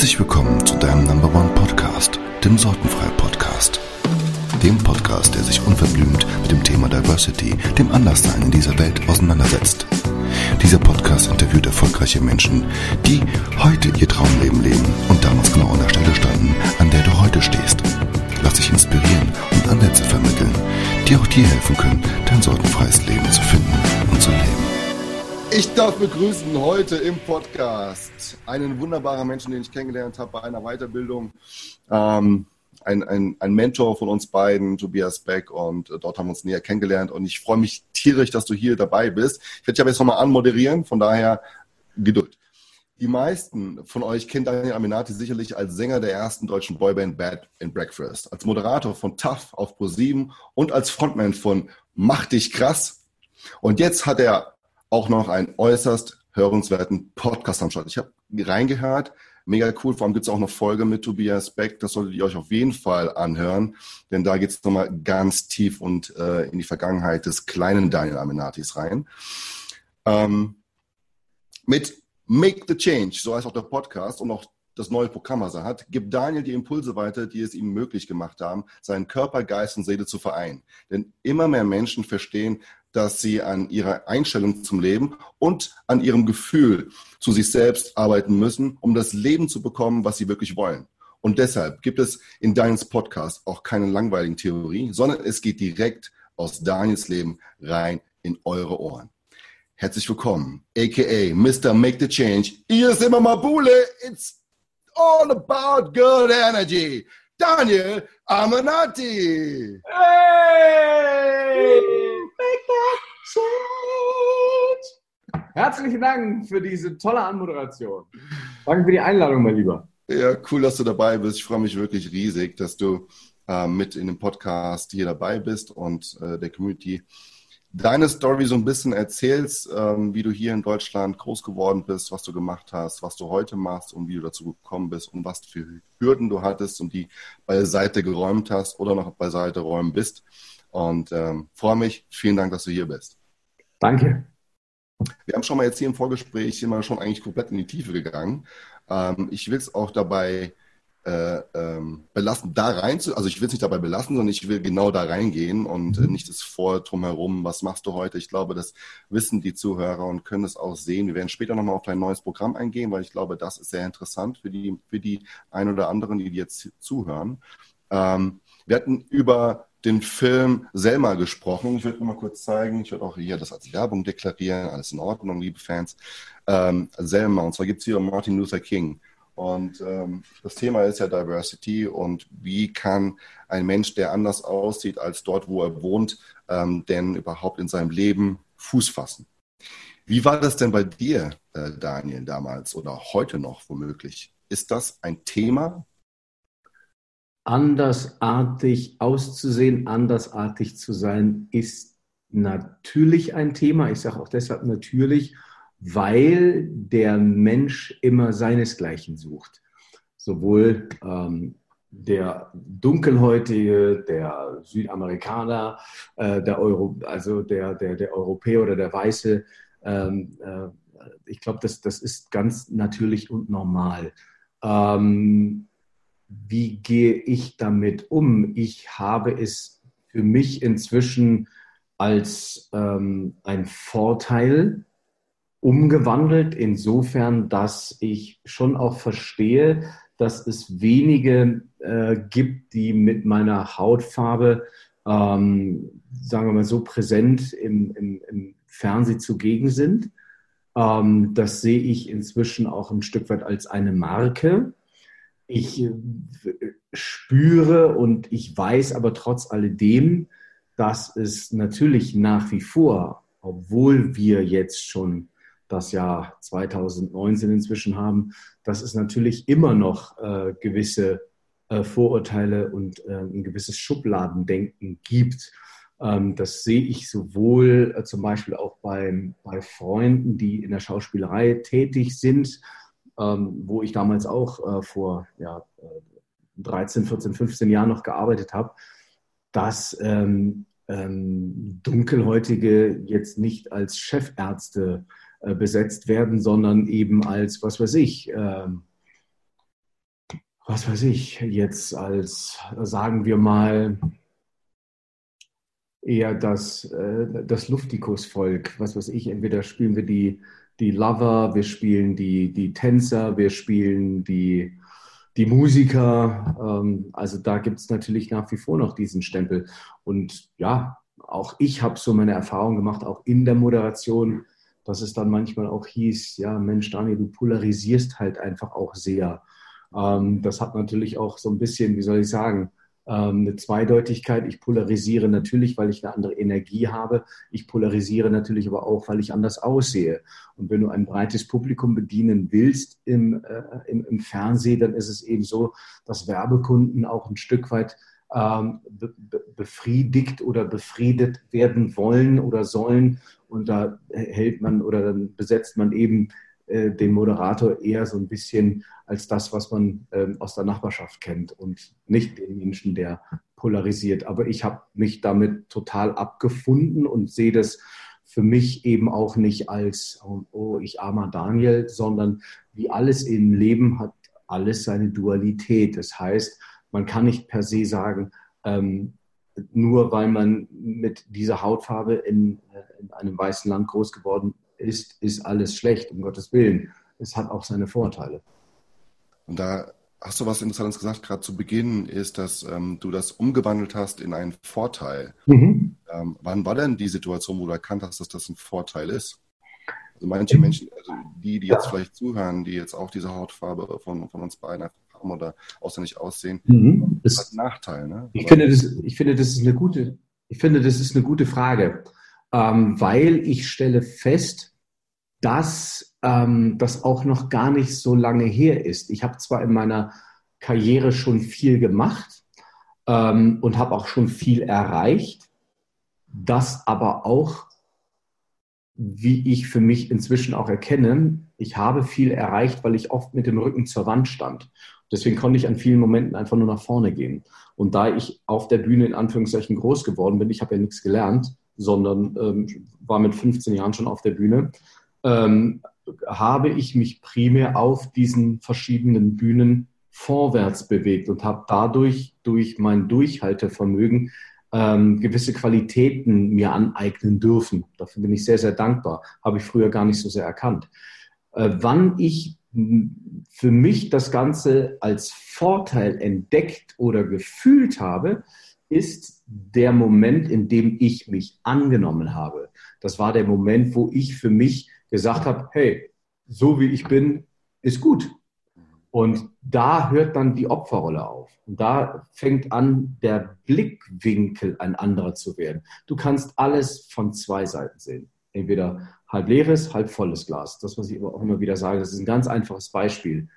Herzlich willkommen zu deinem Number One Podcast, dem Sortenfrei Podcast. Dem Podcast, der sich unverblümt mit dem Thema Diversity, dem Anderssein in dieser Welt auseinandersetzt. Dieser Podcast interviewt erfolgreiche Menschen, die heute ihr Traumleben leben und damals genau an der Stelle standen, an der du heute stehst. Lass dich inspirieren und Ansätze vermitteln, die auch dir helfen können, dein sortenfreies Leben zu finden und zu leben. Ich darf begrüßen heute im Podcast einen wunderbaren Menschen, den ich kennengelernt habe bei einer Weiterbildung. Ähm, ein, ein, ein Mentor von uns beiden, Tobias Beck, und äh, dort haben wir uns näher kennengelernt. Und ich freue mich tierisch, dass du hier dabei bist. Ich werde dich aber jetzt nochmal anmoderieren, von daher Geduld. Die meisten von euch kennen Daniel Aminati sicherlich als Sänger der ersten deutschen Boyband Bad and Breakfast, als Moderator von Tough auf Pro7 und als Frontman von Mach dich krass. Und jetzt hat er auch noch einen äußerst hörenswerten Podcast am Start. Ich habe reingehört, mega cool. Vor allem gibt es auch noch Folge mit Tobias Beck. Das solltet ihr euch auf jeden Fall anhören, denn da geht es nochmal ganz tief und äh, in die Vergangenheit des kleinen Daniel Aminatis rein. Ähm, mit Make the Change, so heißt auch der Podcast und auch das neue Programm, was er hat, gibt Daniel die Impulse weiter, die es ihm möglich gemacht haben, seinen Körper, Geist und Seele zu vereinen. Denn immer mehr Menschen verstehen, dass sie an ihrer Einstellung zum Leben und an ihrem Gefühl zu sich selbst arbeiten müssen, um das Leben zu bekommen, was sie wirklich wollen. Und deshalb gibt es in Daniels Podcast auch keine langweiligen Theorie, sondern es geht direkt aus Daniels Leben rein in eure Ohren. Herzlich willkommen, aka Mr. Make the Change. Hier ist immer Mabule. It's all about good energy. Daniel Amanati. Hey! Change. Herzlichen Dank für diese tolle Anmoderation. Danke für die Einladung, mein Lieber. Ja, cool, dass du dabei bist. Ich freue mich wirklich riesig, dass du äh, mit in dem Podcast hier dabei bist und äh, der Community deine Story so ein bisschen erzählst, ähm, wie du hier in Deutschland groß geworden bist, was du gemacht hast, was du heute machst und wie du dazu gekommen bist und was für Hürden du hattest und die beiseite geräumt hast oder noch beiseite räumen bist. Und ähm, freue mich. Vielen Dank, dass du hier bist. Danke. Wir haben schon mal jetzt hier im Vorgespräch immer schon eigentlich komplett in die Tiefe gegangen. Ähm, ich will es auch dabei äh, ähm, belassen, da rein zu, also ich will es nicht dabei belassen, sondern ich will genau da reingehen und äh, nicht das Vor drumherum, was machst du heute? Ich glaube, das wissen die Zuhörer und können es auch sehen. Wir werden später nochmal auf dein neues Programm eingehen, weil ich glaube, das ist sehr interessant für die, für die ein oder anderen, die jetzt zuhören. Ähm, wir hatten über den Film Selma gesprochen. Ich würde mal kurz zeigen, ich würde auch hier das als Werbung deklarieren, alles in Ordnung, liebe Fans. Ähm, Selma, und zwar gibt es hier Martin Luther King. Und ähm, das Thema ist ja Diversity und wie kann ein Mensch, der anders aussieht als dort, wo er wohnt, ähm, denn überhaupt in seinem Leben Fuß fassen. Wie war das denn bei dir, äh, Daniel, damals oder heute noch womöglich? Ist das ein Thema? Andersartig auszusehen, andersartig zu sein, ist natürlich ein Thema. Ich sage auch deshalb natürlich, weil der Mensch immer seinesgleichen sucht. Sowohl ähm, der Dunkelhäutige, der Südamerikaner, äh, der Euro, also der, der, der Europäer oder der Weiße. Ähm, äh, ich glaube, das, das ist ganz natürlich und normal. Ähm, wie gehe ich damit um? Ich habe es für mich inzwischen als ähm, ein Vorteil umgewandelt, insofern, dass ich schon auch verstehe, dass es wenige äh, gibt, die mit meiner Hautfarbe, ähm, sagen wir mal so, präsent im, im, im Fernsehen zugegen sind. Ähm, das sehe ich inzwischen auch ein Stück weit als eine Marke. Ich äh, spüre und ich weiß aber trotz alledem, dass es natürlich nach wie vor, obwohl wir jetzt schon das Jahr 2019 inzwischen haben, dass es natürlich immer noch äh, gewisse äh, Vorurteile und äh, ein gewisses Schubladendenken gibt. Ähm, das sehe ich sowohl äh, zum Beispiel auch bei, bei Freunden, die in der Schauspielerei tätig sind, ähm, wo ich damals auch äh, vor ja, 13, 14, 15 Jahren noch gearbeitet habe, dass ähm, ähm, Dunkelhäutige jetzt nicht als Chefärzte äh, besetzt werden, sondern eben als, was weiß ich, ähm, was weiß ich, jetzt als, sagen wir mal, eher das, äh, das Luftikus-Volk. Was weiß ich, entweder spielen wir die, die Lover, wir spielen die, die Tänzer, wir spielen die, die Musiker. Ähm, also da gibt es natürlich nach wie vor noch diesen Stempel. Und ja, auch ich habe so meine Erfahrung gemacht, auch in der Moderation, dass es dann manchmal auch hieß, ja, Mensch, Daniel, du polarisierst halt einfach auch sehr. Ähm, das hat natürlich auch so ein bisschen, wie soll ich sagen, eine Zweideutigkeit. Ich polarisiere natürlich, weil ich eine andere Energie habe. Ich polarisiere natürlich aber auch, weil ich anders aussehe. Und wenn du ein breites Publikum bedienen willst im, äh, im, im Fernsehen, dann ist es eben so, dass Werbekunden auch ein Stück weit ähm, be befriedigt oder befriedet werden wollen oder sollen. Und da hält man oder dann besetzt man eben äh, den Moderator eher so ein bisschen als das, was man ähm, aus der Nachbarschaft kennt und nicht den Menschen, der polarisiert. Aber ich habe mich damit total abgefunden und sehe das für mich eben auch nicht als, oh, ich armer Daniel, sondern wie alles im Leben hat alles seine Dualität. Das heißt, man kann nicht per se sagen, ähm, nur weil man mit dieser Hautfarbe in, äh, in einem weißen Land groß geworden ist, ist alles schlecht, um Gottes Willen. Es hat auch seine Vorteile. Und da hast du was Interessantes gesagt, gerade zu Beginn, ist, dass ähm, du das umgewandelt hast in einen Vorteil. Mhm. Ähm, wann war denn die Situation, wo du erkannt hast, dass das ein Vorteil ist? Also manche Menschen, also die, die jetzt ja. vielleicht zuhören, die jetzt auch diese Hautfarbe von, von uns beiden haben oder außerlich aussehen, mhm. das hat einen Nachteil. Ne? Ich, finde, das, ich finde, das ist eine gute, ich finde, das ist eine gute Frage, ähm, weil ich stelle fest, dass ähm, das auch noch gar nicht so lange her ist. Ich habe zwar in meiner Karriere schon viel gemacht ähm, und habe auch schon viel erreicht, das aber auch, wie ich für mich inzwischen auch erkenne, ich habe viel erreicht, weil ich oft mit dem Rücken zur Wand stand. Deswegen konnte ich an vielen Momenten einfach nur nach vorne gehen. Und da ich auf der Bühne in Anführungszeichen groß geworden bin, ich habe ja nichts gelernt, sondern ähm, war mit 15 Jahren schon auf der Bühne, ähm, habe ich mich primär auf diesen verschiedenen Bühnen vorwärts bewegt und habe dadurch durch mein Durchhaltevermögen ähm, gewisse Qualitäten mir aneignen dürfen. Dafür bin ich sehr, sehr dankbar. Habe ich früher gar nicht so sehr erkannt. Äh, wann ich für mich das Ganze als Vorteil entdeckt oder gefühlt habe, ist der Moment, in dem ich mich angenommen habe. Das war der Moment, wo ich für mich gesagt habe, hey, so wie ich bin, ist gut. Und da hört dann die Opferrolle auf. Und da fängt an, der Blickwinkel ein anderer zu werden. Du kannst alles von zwei Seiten sehen. Entweder halb leeres, halb volles Glas. Das, was ich auch immer wieder sage, das ist ein ganz einfaches Beispiel.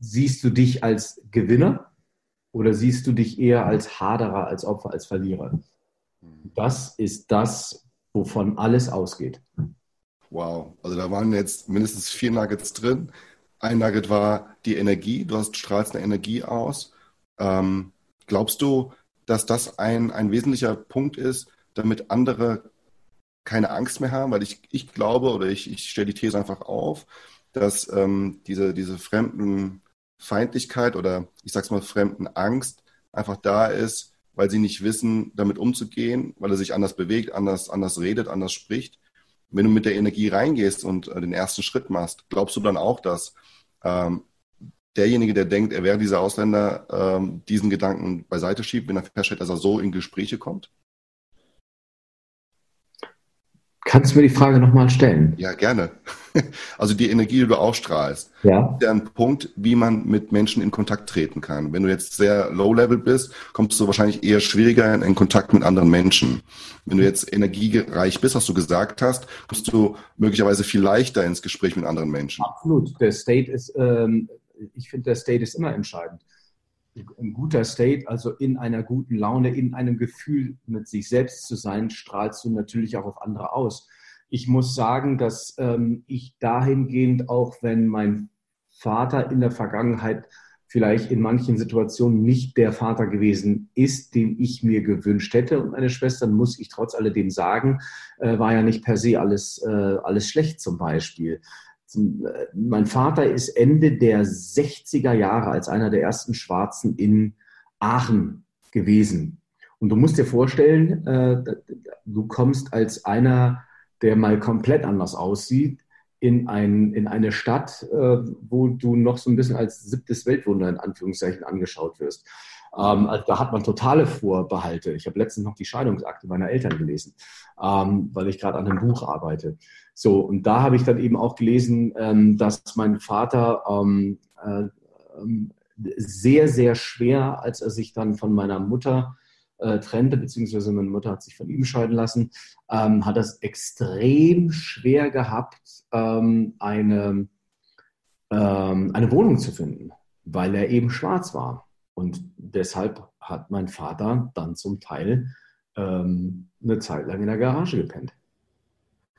Siehst du dich als Gewinner oder siehst du dich eher als Haderer, als Opfer, als Verlierer? Das ist das, wovon alles ausgeht. Wow, also da waren jetzt mindestens vier Nuggets drin. Ein Nugget war die Energie. Du hast, strahlst eine Energie aus. Ähm, glaubst du, dass das ein, ein wesentlicher Punkt ist, damit andere keine Angst mehr haben? Weil ich, ich glaube oder ich, ich stelle die These einfach auf, dass ähm, diese, diese Fremdenfeindlichkeit oder ich sag's mal Fremdenangst einfach da ist, weil sie nicht wissen, damit umzugehen, weil er sich anders bewegt, anders, anders redet, anders spricht. Wenn du mit der Energie reingehst und äh, den ersten Schritt machst, glaubst du dann auch, dass ähm, derjenige, der denkt, er wäre dieser Ausländer, ähm, diesen Gedanken beiseite schiebt, wenn er feststellt, dass er so in Gespräche kommt? Kannst du mir die Frage nochmal stellen? Ja, gerne. Also die Energie, die du ausstrahlst, ja. ist ja ein Punkt, wie man mit Menschen in Kontakt treten kann. Wenn du jetzt sehr low-level bist, kommst du wahrscheinlich eher schwieriger in, Kontakt mit anderen Menschen. Wenn du jetzt energiereich bist, was du gesagt hast, kommst du möglicherweise viel leichter ins Gespräch mit anderen Menschen. Absolut. Der State ist, ähm, ich finde, der State ist immer entscheidend ein guter State, also in einer guten Laune, in einem Gefühl mit sich selbst zu sein, strahlst du natürlich auch auf andere aus. Ich muss sagen, dass ähm, ich dahingehend, auch wenn mein Vater in der Vergangenheit vielleicht in manchen Situationen nicht der Vater gewesen ist, den ich mir gewünscht hätte. Und meine Schwestern, muss ich trotz alledem sagen, äh, war ja nicht per se alles, äh, alles schlecht zum Beispiel mein Vater ist Ende der 60er Jahre als einer der ersten Schwarzen in Aachen gewesen. Und du musst dir vorstellen, äh, du kommst als einer, der mal komplett anders aussieht, in, ein, in eine Stadt, äh, wo du noch so ein bisschen als siebtes Weltwunder in Anführungszeichen angeschaut wirst. Ähm, also da hat man totale Vorbehalte. Ich habe letztens noch die Scheidungsakte meiner Eltern gelesen, ähm, weil ich gerade an einem Buch arbeite. So, und da habe ich dann eben auch gelesen, ähm, dass mein Vater ähm, äh, ähm, sehr, sehr schwer, als er sich dann von meiner Mutter äh, trennte, beziehungsweise meine Mutter hat sich von ihm scheiden lassen, ähm, hat das extrem schwer gehabt, ähm, eine, ähm, eine Wohnung zu finden, weil er eben schwarz war. Und deshalb hat mein Vater dann zum Teil ähm, eine Zeit lang in der Garage gepennt.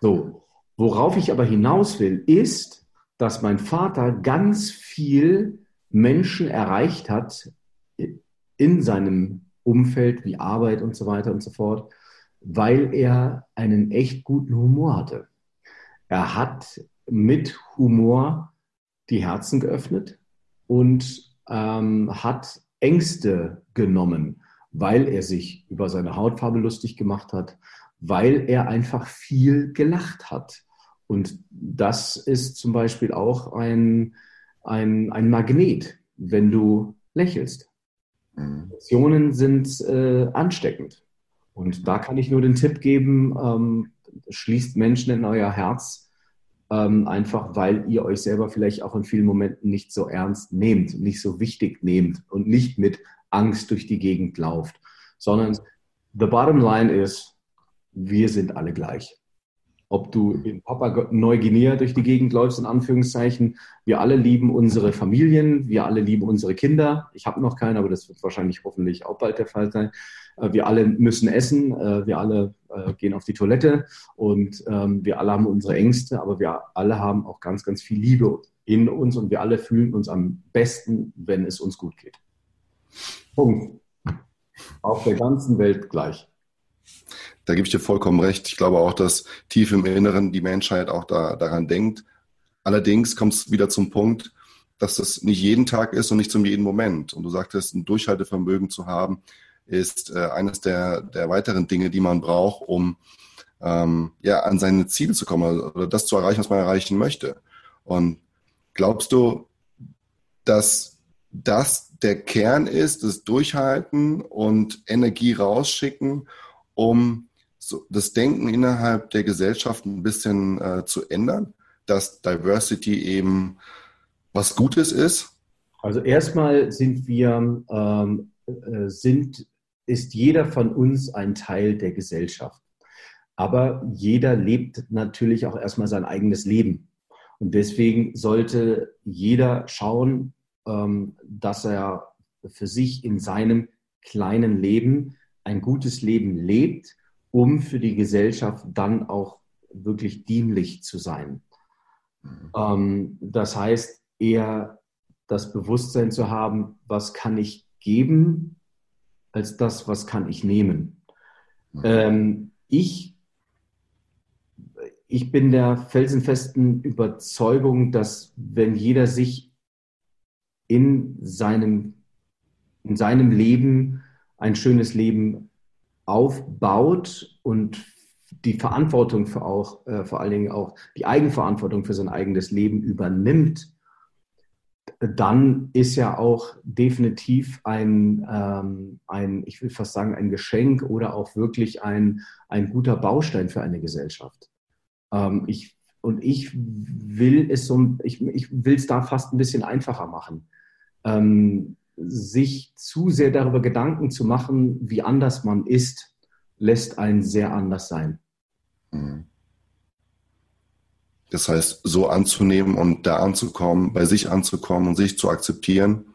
So, worauf ich aber hinaus will, ist, dass mein Vater ganz viel Menschen erreicht hat in seinem Umfeld wie Arbeit und so weiter und so fort, weil er einen echt guten Humor hatte. Er hat mit Humor die Herzen geöffnet und ähm, hat Ängste genommen, weil er sich über seine Hautfarbe lustig gemacht hat, weil er einfach viel gelacht hat. Und das ist zum Beispiel auch ein, ein, ein Magnet, wenn du lächelst. Mhm. Emotionen sind äh, ansteckend. Und da kann ich nur den Tipp geben, ähm, schließt Menschen in euer Herz, ähm, einfach weil ihr euch selber vielleicht auch in vielen Momenten nicht so ernst nehmt, nicht so wichtig nehmt und nicht mit Angst durch die Gegend lauft, sondern the bottom line ist, wir sind alle gleich ob du in Papua-Neuguinea durch die Gegend läufst, in Anführungszeichen. Wir alle lieben unsere Familien, wir alle lieben unsere Kinder. Ich habe noch keine, aber das wird wahrscheinlich hoffentlich auch bald der Fall sein. Äh, wir alle müssen essen, äh, wir alle äh, gehen auf die Toilette und ähm, wir alle haben unsere Ängste, aber wir alle haben auch ganz, ganz viel Liebe in uns und wir alle fühlen uns am besten, wenn es uns gut geht. Punkt. Auf der ganzen Welt gleich. Da gebe ich dir vollkommen recht. Ich glaube auch, dass tief im Inneren die Menschheit auch da, daran denkt. Allerdings kommt es wieder zum Punkt, dass das nicht jeden Tag ist und nicht zum jeden Moment. Und du sagtest, ein Durchhaltevermögen zu haben, ist äh, eines der, der weiteren Dinge, die man braucht, um ähm, ja, an seine Ziele zu kommen oder das zu erreichen, was man erreichen möchte. Und glaubst du, dass das der Kern ist, das Durchhalten und Energie rausschicken, um so das Denken innerhalb der Gesellschaft ein bisschen äh, zu ändern, dass Diversity eben was Gutes ist? Also erstmal sind wir, ähm, äh, sind, ist jeder von uns ein Teil der Gesellschaft. Aber jeder lebt natürlich auch erstmal sein eigenes Leben. Und deswegen sollte jeder schauen, ähm, dass er für sich in seinem kleinen Leben ein gutes Leben lebt, um für die Gesellschaft dann auch wirklich dienlich zu sein. Mhm. Ähm, das heißt, eher das Bewusstsein zu haben, was kann ich geben, als das, was kann ich nehmen. Mhm. Ähm, ich, ich bin der felsenfesten Überzeugung, dass wenn jeder sich in seinem, in seinem Leben ein schönes Leben aufbaut und die Verantwortung für auch, äh, vor allen Dingen auch die Eigenverantwortung für sein eigenes Leben übernimmt, dann ist ja auch definitiv ein, ähm, ein, ich will fast sagen, ein Geschenk oder auch wirklich ein, ein guter Baustein für eine Gesellschaft. Ähm, ich, und ich will es so, ich, ich will es da fast ein bisschen einfacher machen. Ähm, sich zu sehr darüber Gedanken zu machen, wie anders man ist, lässt einen sehr anders sein. Mhm. Das heißt, so anzunehmen und da anzukommen, bei sich anzukommen und sich zu akzeptieren,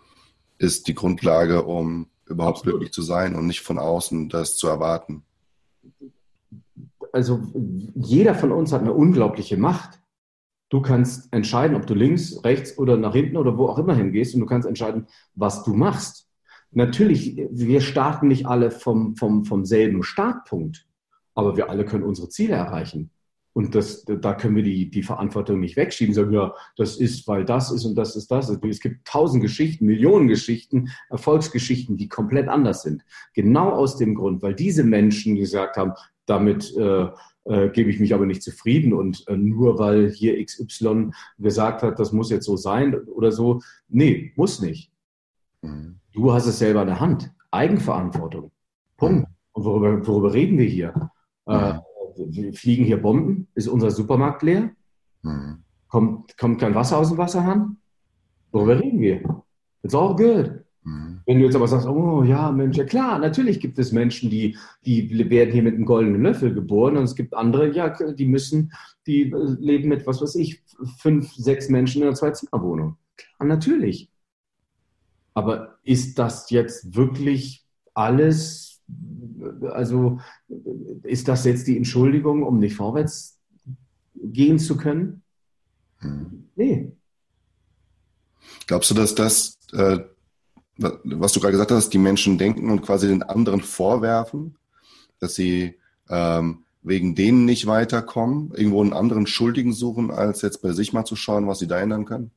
ist die Grundlage, um überhaupt Absolut. glücklich zu sein und nicht von außen das zu erwarten. Also jeder von uns hat eine unglaubliche Macht. Du kannst entscheiden, ob du links, rechts oder nach hinten oder wo auch immer hingehst und du kannst entscheiden, was du machst. Natürlich, wir starten nicht alle vom, vom, vom selben Startpunkt, aber wir alle können unsere Ziele erreichen. Und das, da können wir die, die Verantwortung nicht wegschieben, sagen, ja, das ist, weil das ist und das ist das. Es gibt tausend Geschichten, Millionen Geschichten, Erfolgsgeschichten, die komplett anders sind. Genau aus dem Grund, weil diese Menschen gesagt haben, damit äh, äh, gebe ich mich aber nicht zufrieden und äh, nur weil hier XY gesagt hat, das muss jetzt so sein oder so. Nee, muss nicht. Mhm. Du hast es selber in der Hand. Eigenverantwortung. Punkt. Und worüber, worüber reden wir hier? Mhm. Äh, fliegen hier Bomben? Ist unser Supermarkt leer? Mhm. Kommt, kommt kein Wasser aus dem Wasserhahn? Worüber reden wir? It's all good. Mhm. Wenn du jetzt aber sagst, oh ja, Mensch, ja klar, natürlich gibt es Menschen, die, die werden hier mit einem goldenen Löffel geboren und es gibt andere, ja, die müssen, die leben mit, was weiß ich, fünf, sechs Menschen in einer Zwei-Zimmer-Wohnung. Klar, natürlich. Aber ist das jetzt wirklich alles, also ist das jetzt die Entschuldigung, um nicht vorwärts gehen zu können? Hm. Nee. Glaubst du, dass das, äh, was du gerade gesagt hast, die Menschen denken und quasi den anderen vorwerfen, dass sie ähm, wegen denen nicht weiterkommen, irgendwo einen anderen Schuldigen suchen, als jetzt bei sich mal zu schauen, was sie da ändern können?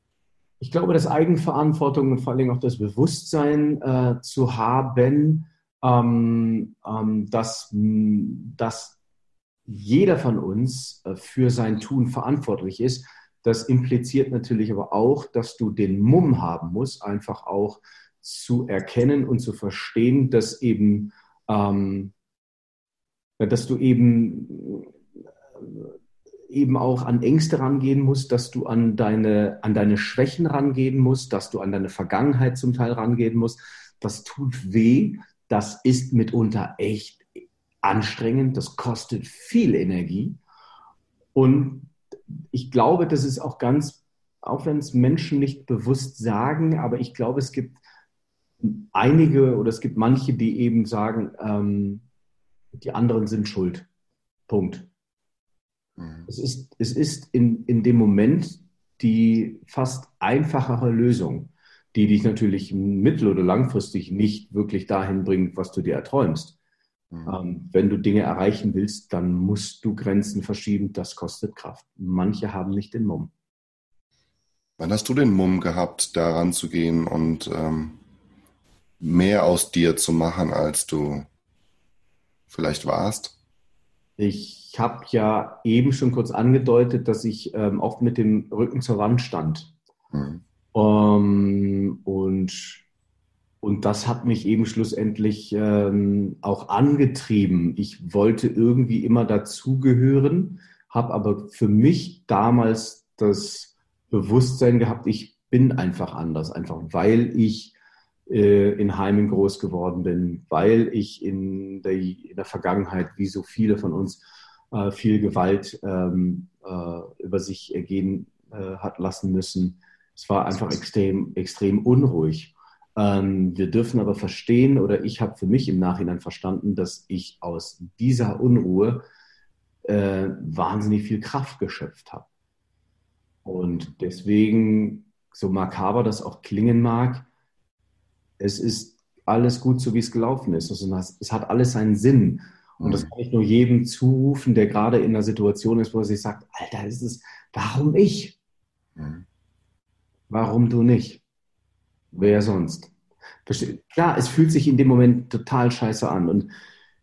ich glaube, dass Eigenverantwortung und vor allem auch das Bewusstsein äh, zu haben, ähm, ähm, dass, dass jeder von uns äh, für sein Tun verantwortlich ist. Das impliziert natürlich aber auch, dass du den Mumm haben musst, einfach auch zu erkennen und zu verstehen, dass eben, ähm, dass du eben eben auch an Ängste rangehen musst, dass du an deine, an deine Schwächen rangehen musst, dass du an deine Vergangenheit zum Teil rangehen musst. Das tut weh. Das ist mitunter echt anstrengend. Das kostet viel Energie. Und ich glaube, das ist auch ganz, auch wenn es Menschen nicht bewusst sagen, aber ich glaube, es gibt einige oder es gibt manche, die eben sagen, ähm, die anderen sind schuld. Punkt. Mhm. Es ist, es ist in, in dem Moment die fast einfachere Lösung, die dich natürlich mittel- oder langfristig nicht wirklich dahin bringt, was du dir erträumst. Mhm. Ähm, wenn du Dinge erreichen willst, dann musst du Grenzen verschieben. Das kostet Kraft. Manche haben nicht den Mumm. Wann hast du den Mumm gehabt, daran zu gehen und ähm, mehr aus dir zu machen, als du vielleicht warst? Ich habe ja eben schon kurz angedeutet, dass ich ähm, oft mit dem Rücken zur Wand stand. Mhm. Ähm, und, und das hat mich eben schlussendlich ähm, auch angetrieben. Ich wollte irgendwie immer dazugehören, habe aber für mich damals das Bewusstsein gehabt, ich bin einfach anders, einfach weil ich in Heimen groß geworden bin, weil ich in der, in der Vergangenheit, wie so viele von uns, äh, viel Gewalt ähm, äh, über sich ergehen äh, hat lassen müssen. Es war einfach extrem, extrem unruhig. Ähm, wir dürfen aber verstehen, oder ich habe für mich im Nachhinein verstanden, dass ich aus dieser Unruhe äh, wahnsinnig viel Kraft geschöpft habe. Und deswegen, so makaber das auch klingen mag, es ist alles gut, so wie es gelaufen ist. Also es hat alles seinen Sinn. Und mhm. das kann ich nur jedem zurufen, der gerade in einer Situation ist, wo er sich sagt, Alter, ist es, warum ich? Mhm. Warum du nicht? Wer sonst? Klar, es fühlt sich in dem Moment total scheiße an. Und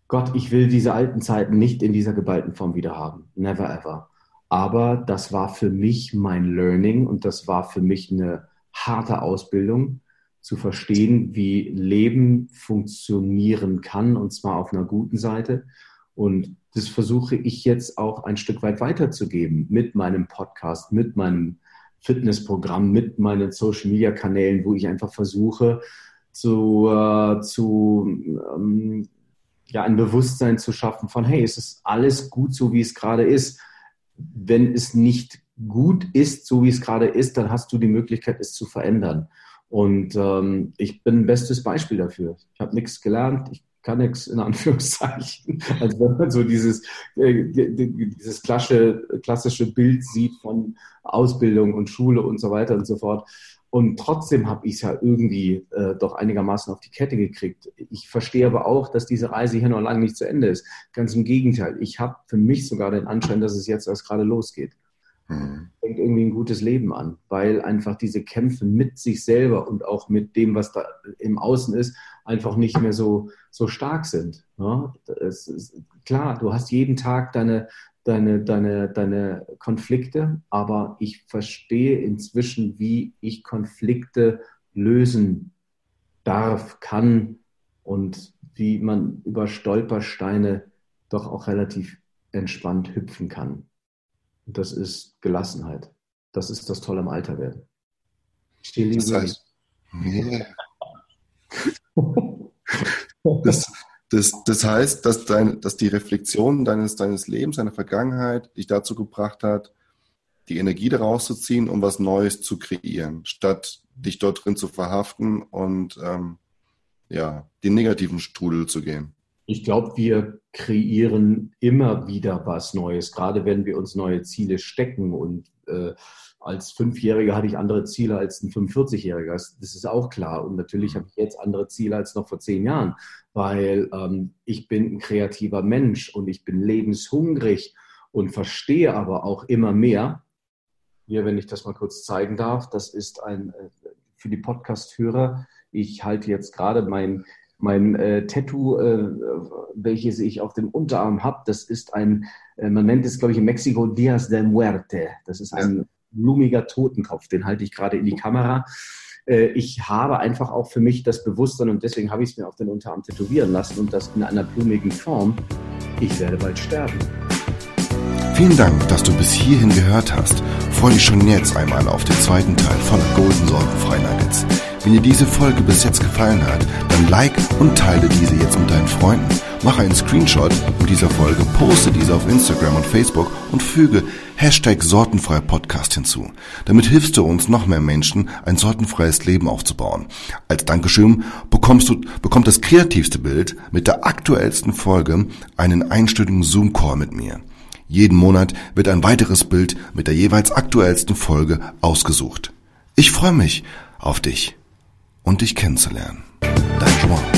Gott, ich will diese alten Zeiten nicht in dieser geballten Form wieder haben. Never ever. Aber das war für mich mein Learning und das war für mich eine harte Ausbildung zu verstehen, wie Leben funktionieren kann, und zwar auf einer guten Seite. Und das versuche ich jetzt auch ein Stück weit weiterzugeben mit meinem Podcast, mit meinem Fitnessprogramm, mit meinen Social-Media-Kanälen, wo ich einfach versuche, zu, äh, zu ähm, ja, ein Bewusstsein zu schaffen von, hey, es ist alles gut so, wie es gerade ist. Wenn es nicht gut ist, so wie es gerade ist, dann hast du die Möglichkeit, es zu verändern. Und ähm, ich bin ein bestes Beispiel dafür. Ich habe nichts gelernt, ich kann nichts in Anführungszeichen. Also wenn man so dieses, äh, dieses klassische, klassische Bild sieht von Ausbildung und Schule und so weiter und so fort. Und trotzdem habe ich es ja irgendwie äh, doch einigermaßen auf die Kette gekriegt. Ich verstehe aber auch, dass diese Reise hier noch lange nicht zu Ende ist. Ganz im Gegenteil. Ich habe für mich sogar den Anschein, dass es jetzt erst gerade losgeht. Mhm. Fängt irgendwie ein gutes Leben an, weil einfach diese Kämpfe mit sich selber und auch mit dem, was da im Außen ist, einfach nicht mehr so, so stark sind. Ne? Ist, klar, du hast jeden Tag deine, deine, deine, deine Konflikte, aber ich verstehe inzwischen, wie ich Konflikte lösen darf, kann und wie man über Stolpersteine doch auch relativ entspannt hüpfen kann. Und das ist Gelassenheit. Das ist das Tolle am Alterwerden. Still das heißt, yeah. das, das, das heißt, dass, dein, dass die Reflexion deines, deines Lebens, deiner Vergangenheit dich dazu gebracht hat, die Energie daraus zu ziehen, um was Neues zu kreieren, statt dich dort drin zu verhaften und ähm, ja, den negativen Strudel zu gehen. Ich glaube, wir kreieren immer wieder was Neues, gerade wenn wir uns neue Ziele stecken. Und äh, als Fünfjähriger hatte ich andere Ziele als ein 45-Jähriger. Das ist auch klar. Und natürlich habe ich jetzt andere Ziele als noch vor zehn Jahren, weil ähm, ich bin ein kreativer Mensch und ich bin lebenshungrig und verstehe aber auch immer mehr. Hier, wenn ich das mal kurz zeigen darf, das ist ein äh, für die Podcast-Hörer. Ich halte jetzt gerade mein mein äh, Tattoo, äh, welches ich auf dem Unterarm habe, das ist ein, äh, man nennt es, glaube ich, in Mexiko Dias de Muerte. Das ist ein blumiger Totenkopf, den halte ich gerade in die Kamera. Äh, ich habe einfach auch für mich das Bewusstsein und deswegen habe ich es mir auf den Unterarm tätowieren lassen und das in einer blumigen Form. Ich werde bald sterben. Vielen Dank, dass du bis hierhin gehört hast. Freue dich schon jetzt einmal auf den zweiten Teil voller Golden Sorgenfrei Nuggets. Wenn dir diese Folge bis jetzt gefallen hat, dann like und teile diese jetzt mit deinen Freunden. Mache einen Screenshot mit dieser Folge, poste diese auf Instagram und Facebook und füge Hashtag sortenfrei Podcast hinzu. Damit hilfst du uns, noch mehr Menschen ein sortenfreies Leben aufzubauen. Als Dankeschön bekommst du, bekommt das kreativste Bild mit der aktuellsten Folge einen einstündigen Zoom-Call mit mir. Jeden Monat wird ein weiteres Bild mit der jeweils aktuellsten Folge ausgesucht. Ich freue mich auf dich und dich kennenzulernen. Dein Joan.